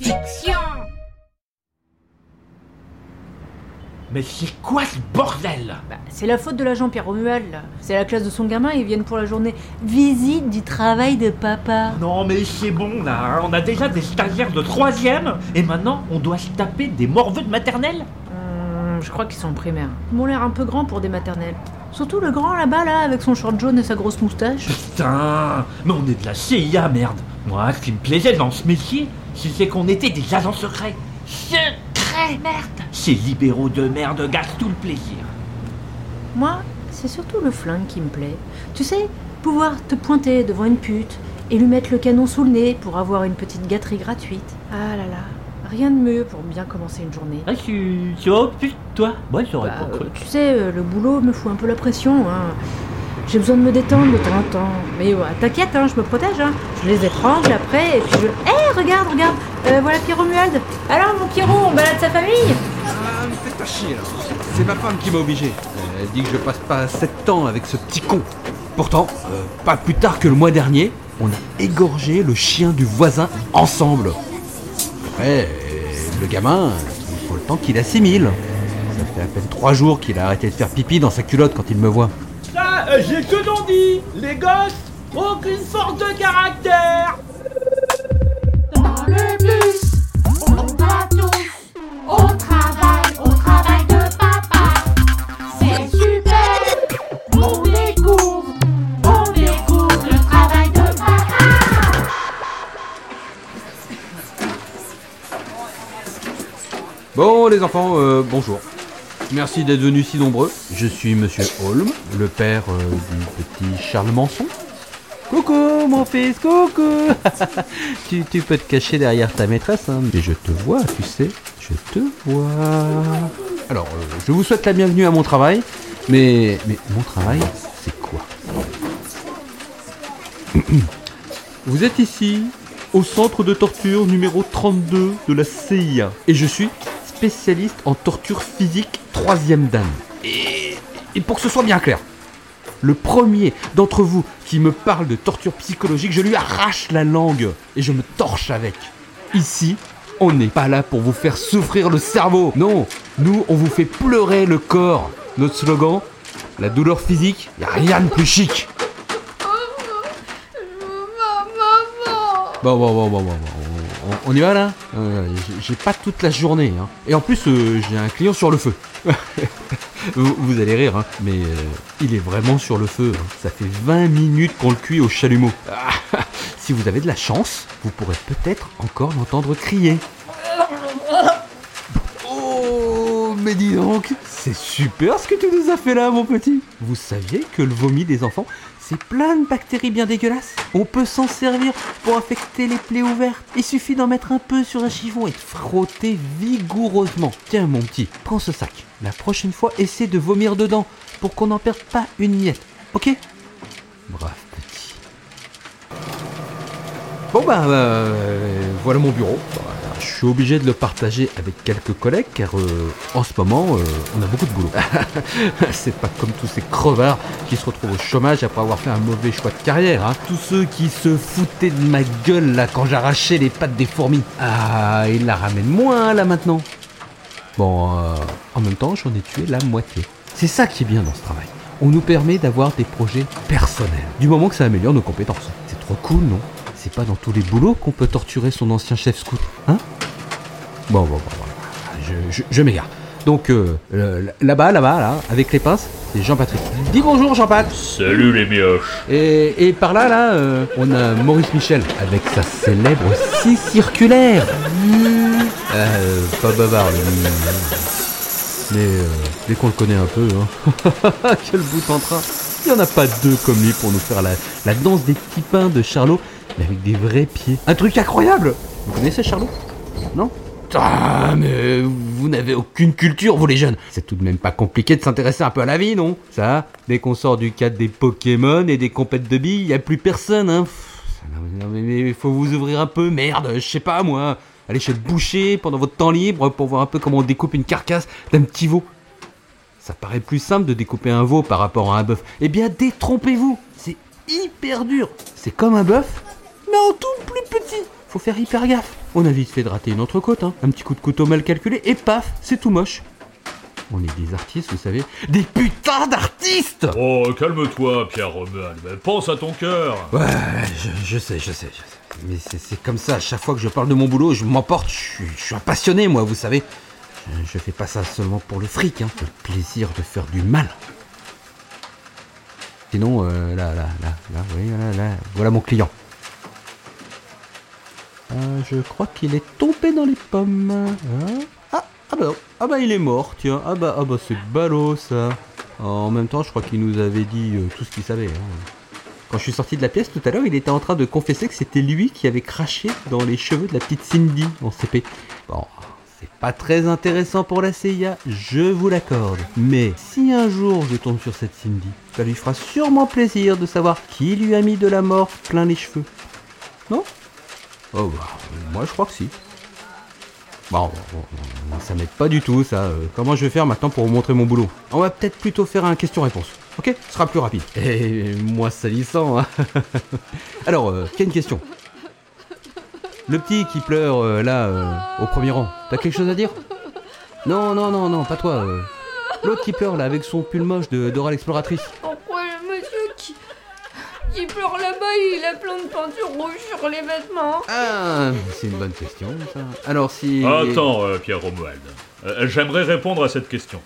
Fiction Mais c'est quoi ce bordel? Bah, c'est la faute de l'agent Pierre Romuald, là. C'est la classe de son gamin, ils viennent pour la journée visite du travail de papa. Non mais c'est bon là, on a déjà des stagiaires de troisième et maintenant on doit se taper des morveux de maternelle? Hum, je crois qu'ils sont en primaire. Ils m'ont l'air un peu grands pour des maternelles. Surtout le grand là-bas, là, avec son short jaune et sa grosse moustache. Putain Mais on est de la CIA merde Moi ce qui me plaisait dans ce métier, c'est qu'on était des agents secrets Secrets merde Ces libéraux de merde gâchent tout le plaisir Moi, c'est surtout le flingue qui me plaît. Tu sais, pouvoir te pointer devant une pute et lui mettre le canon sous le nez pour avoir une petite gâterie gratuite. Ah là là, rien de mieux pour bien commencer une journée. Ah tu, tu vas au pute toi Ouais j'aurais Bah, pas euh, tu sais, euh, le boulot me fout un peu la pression. hein. J'ai besoin de me détendre de temps en temps. Mais ouais, t'inquiète, hein, je me protège. hein. Je les étrangle après et puis je. Hé, regarde, regarde euh, Voilà Pierre Romuald Alors, mon Pierrot, on balade sa famille Ah, me faites pas chier là. C'est ma femme qui m'a obligé. Elle dit que je passe pas 7 ans avec ce petit con. Pourtant, euh, pas plus tard que le mois dernier, on a égorgé le chien du voisin ensemble. Après, euh, le gamin, il faut le temps qu'il assimile. Ça fait à peine 3 jours qu'il a arrêté de faire pipi dans sa culotte quand il me voit. Ça, euh, j'ai que non dit Les gosses, aucune force de caractère Bon les enfants, euh, bonjour. Merci d'être venus si nombreux. Je suis Monsieur Holm, le père euh, du petit Charles Manson. Coucou mon fils, coucou. Tu, tu peux te cacher derrière ta maîtresse, hein, mais je te vois, tu sais, je te vois. Alors, euh, je vous souhaite la bienvenue à mon travail, mais, mais mon travail, c'est quoi? Vous êtes ici, au centre de torture numéro 32 de la CIA, et je suis spécialiste en torture physique troisième dan. Et, et pour que ce soit bien clair, le premier d'entre vous qui me parle de torture psychologique, je lui arrache la langue et je me torche avec. Ici, on n'est pas là pour vous faire souffrir le cerveau. Non, nous, on vous fait pleurer le corps. Notre slogan, la douleur physique, y a rien de plus chic. Bon, bon, bon, bon, bon, bon. On, y va là Euh, j'ai- pas toute la journée. Hein. Et en plus, euh, j'ai un client sur le feu. vous, vous allez rire, hein, mais euh, il est vraiment sur le feu. hein. Ça fait 20 minutes qu'on le cuit au chalumeau. Ah, si vous avez de la chance, vous pourrez peut-être encore l'entendre crier. Oh, mais dis donc, c'est super ce que tu nous as fait là, mon petit. Vous saviez que le vomi des enfants, c'est plein de bactéries bien dégueulasses. On peut s'en servir pour infecter les plaies ouvertes. Il suffit d'en mettre un peu sur un chiffon et de frotter vigoureusement. Tiens, mon petit, prends ce sac. La prochaine fois, essaie de vomir dedans pour qu'on n'en perde pas une miette. Ok? Brave petit. Bon bah, euh, voilà mon bureau. Je suis obligé de le partager avec quelques collègues car euh, en ce moment euh, on a beaucoup de boulot. C'est pas comme tous ces crevards qui se retrouvent au chômage après avoir fait un mauvais choix de carrière. hein. Tous ceux qui se foutaient de ma gueule là quand j'arrachais les pattes des fourmis. Ah, ils la ramènent moins là maintenant. Bon, euh, en même temps j'en ai tué la moitié. C'est ça qui est bien dans ce travail. On nous permet d'avoir des projets personnels. Du moment que ça améliore nos compétences. C'est trop cool, non? C'est pas dans tous les boulots qu'on peut torturer son ancien chef scout, hein? Bon, bon, bon, bon. Je, je, je m'égare. Donc, euh, euh, là-bas, là-bas, là, avec les pinces, c'est Jean-Patrick. Dis bonjour, Jean-Pat Salut les mioches et, et par là, là, euh, on a Maurice Michel, avec sa célèbre scie circulaire. Euh, pas bavard, Mais euh, dès qu'on le connaît un peu, hein. quel bout en train. Il n'y en a pas deux comme lui pour nous faire la, la danse des petits pains de Charlot, mais avec des vrais pieds. Un truc incroyable Vous connaissez Charlot? Non? Ah, mais vous n'avez aucune culture, vous les jeunes. C'est tout de même pas compliqué de s'intéresser un peu à la vie, non? Ça, dès qu'on sort du cadre des Pokémon et des compètes de billes, y a plus personne, hein. Non, mais il faut vous ouvrir un peu, merde, je sais pas moi. Allez chez le boucher pendant votre temps libre pour voir un peu comment on découpe une carcasse d'un petit veau. Ça paraît plus simple de découper un veau par rapport à un bœuf. Eh bien, détrompez-vous C'est hyper dur C'est comme un bœuf, mais en tout plus petit faut faire hyper gaffe. On a vite fait de rater une entrecôte, hein. Un petit coup de couteau mal calculé, et paf, c'est tout moche. On est des artistes, vous savez. Des putains d'artistes Oh, calme-toi, Pierre Romuald. Pense à ton cœur. Ouais, je, je sais, je sais, je sais. Mais c'est comme ça, à chaque fois que je parle de mon boulot, je m'emporte. Je, suis- je suis un passionné, moi, vous savez. Je, je fais pas ça seulement pour le fric, hein. Le plaisir de faire du mal. Sinon, euh, là, là, là, là, oui, là, là, voilà mon client. Euh, je crois qu'il est tombé dans les pommes. Hein ah, ah bah, ah bah il est mort, tiens. Ah bah, ah bah c'est ballot ça. En même temps, je crois qu'il nous avait dit euh, tout ce qu'il savait. hein. Quand je suis sorti de la pièce tout à l'heure, il était en train de confesser que c'était lui qui avait craché dans les cheveux de la petite Cindy en CP. Bon, c'est pas très intéressant pour la CIA, je vous l'accorde. Mais si un jour je tombe sur cette Cindy, ça lui fera sûrement plaisir de savoir qui lui a mis de la mort plein les cheveux. Non? Oh bah, moi je crois que si. Bon, bon, bon, ça m'aide pas du tout ça. Euh, Comment je vais faire maintenant pour vous montrer mon boulot? On va peut-être plutôt faire un question-réponse. Ok? Ce sera plus rapide. Et moi salissant. hein. Alors, euh, qui a une question Le petit qui pleure euh, là, euh, au premier rang, t'as quelque chose à dire? Non, non, non, non, pas toi. euh. L'autre qui pleure là, avec son pull moche de Dora l'exploratrice. Pourquoi le monsieur qui, qui pleure là-bas, il a plein de peinture rouge sur les vêtements Ah, c'est une bonne question ça. Alors si... Attends, euh, Pierre Romuald. Euh, J'aimerais répondre à cette question.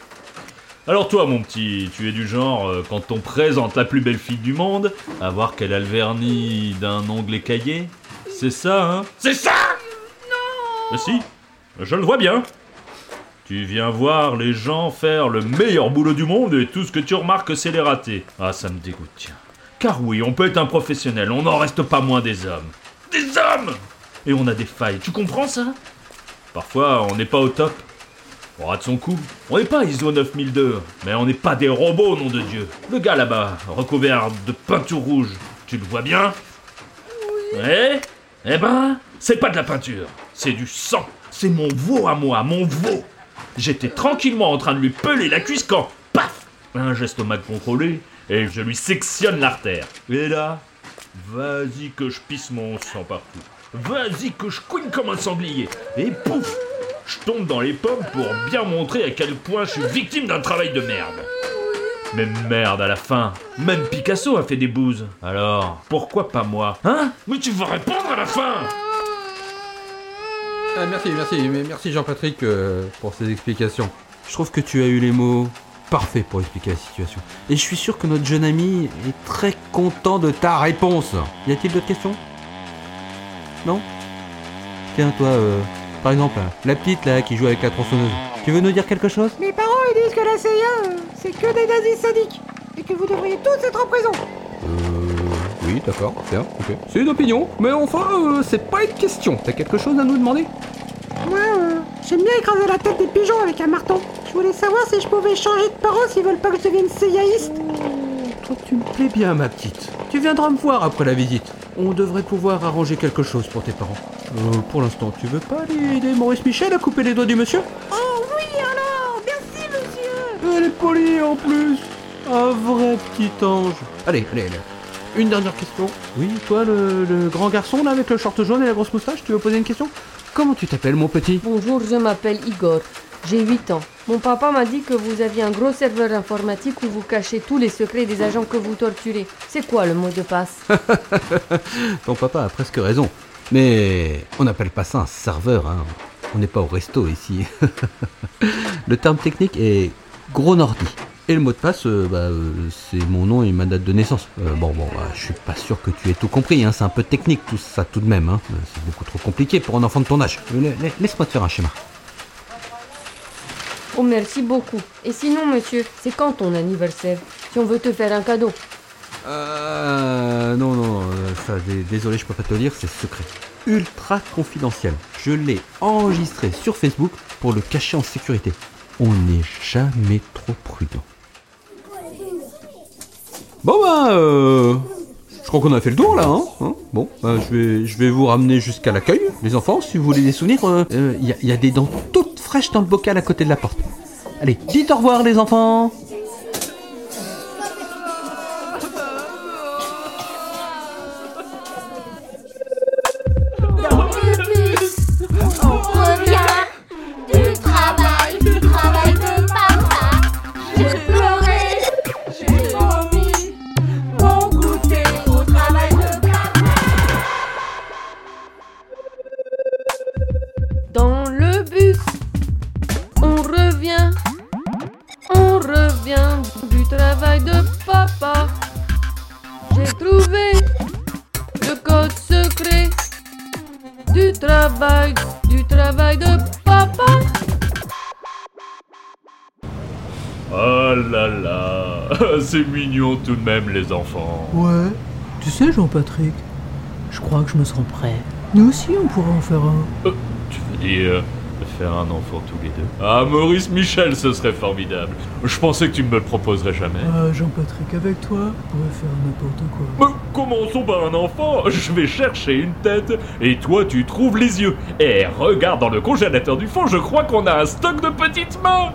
Alors toi, mon petit, tu es du genre, euh, quand on présente la plus belle fille du monde, à voir qu'elle a le vernis d'un ongle écaillé C'est ça, hein? C'est ça Non Mais si, je le vois bien. Tu viens voir les gens faire le meilleur boulot du monde et tout ce que tu remarques, c'est les ratés. Ah, ça me dégoûte, tiens. Car oui, on peut être un professionnel, on n'en reste pas moins des hommes. Des hommes Et on a des failles, tu comprends ça? Parfois, on n'est pas au top. On rate son coup. On n'est pas ISO 9002, mais on n'est pas des robots, nom de Dieu. Le gars là-bas, recouvert de peinture rouge, tu le vois bien? Ouais Eh ben, c'est pas de la peinture, c'est du sang. C'est mon veau à moi, mon veau. J'étais tranquillement en train de lui peler la cuisse quand, paf Un geste mal contrôlé, et je lui sectionne l'artère. Et là, vas-y que je pisse mon sang partout. Vas-y que je couine comme un sanglier. Et pouf Je tombe dans les pommes pour bien montrer à quel point je suis victime d'un travail de merde. Mais merde, à la fin, même Picasso a fait des bouses. Alors, pourquoi pas moi Hein? Mais tu vas répondre à la fin Ah, merci, merci, merci Jean-Patrick euh, pour ces explications. Je trouve que tu as eu les mots parfaits pour expliquer la situation. Et je suis sûr que notre jeune ami est très content de ta réponse. Y a-t-il d'autres questions? Non? Tiens, toi, euh, par exemple, la petite là qui joue avec la tronçonneuse. Tu veux nous dire quelque chose? Mes parents ils disent que la CIA euh, c'est que des nazis sadiques et que vous devriez tous être en prison. Euh. Oui, d'accord, bien, ok. C'est une opinion, mais enfin, euh, c'est pas une question. T'as quelque chose à nous demander? Moi euh, j'aime bien écraser la tête des pigeons avec un marteau. Je voulais savoir si je pouvais changer de parents s'ils veulent pas que je devienne CIAiste. Toi, tu me plais bien, ma petite. Tu viendras me voir après la visite. On devrait pouvoir arranger quelque chose pour tes parents. Euh, pour l'instant, tu veux pas aller aider Maurice Michel à couper les doigts du monsieur? Oh oui alors Merci monsieur Elle est polie en plus Un vrai petit ange Allez, allez, allez. Une dernière question. Oui, toi, le, le grand garçon là avec le short jaune et la grosse moustache, tu veux poser une question? Comment tu t'appelles, mon petit? Bonjour, je m'appelle Igor. J'ai 8 ans. Mon papa m'a dit que vous aviez un gros serveur informatique où vous cachez tous les secrets des agents que vous torturez. C'est quoi le mot de passe Ton papa a presque raison. Mais on n'appelle pas ça un serveur, hein. On n'est pas au resto ici. le terme technique est gros nordi. Et le mot de passe, euh, bah, euh, c'est mon nom et ma date de naissance. Euh, bon, bon, bah, je suis pas sûr que tu aies tout compris, hein. c'est un peu technique tout ça tout de même. Hein. C'est beaucoup trop compliqué pour un enfant de ton âge. La- la- Laisse-moi te faire un schéma. Oh, merci beaucoup. Et sinon, monsieur, c'est quand ton anniversaire Si on veut te faire un cadeau? Euh, non, non, euh, ça, dé- désolé, je peux pas te le dire, c'est secret. Ultra confidentiel. Je l'ai enregistré sur Facebook pour le cacher en sécurité. On n'est jamais trop prudent. Bon bah, euh, je crois qu'on a fait le tour là, hein, hein Bon, bah, je vais, vous ramener jusqu'à l'accueil, les enfants, si vous voulez des souvenirs. Il euh, y, a- y a des dents toutes fraîches dans le bocal à côté de la porte. Allez, dites au revoir les enfants. Travail, du travail de papa. Oh là là, c'est mignon tout de même les enfants. Ouais. Tu sais, Jean-Patrick, je crois que je me sens prêt. Nous aussi, on pourrait en faire un. Tu veux dire faire un enfant tous les deux Ah Maurice Michel, ce serait formidable. Je pensais que tu me le proposerais jamais. Ah, Jean-Patrick, avec toi, on pourrait faire n'importe quoi. Mais commençons par un enfant. Je vais chercher une tête et toi tu trouves les yeux. Et regarde dans le congélateur du fond, je crois qu'on a un stock de petites mains.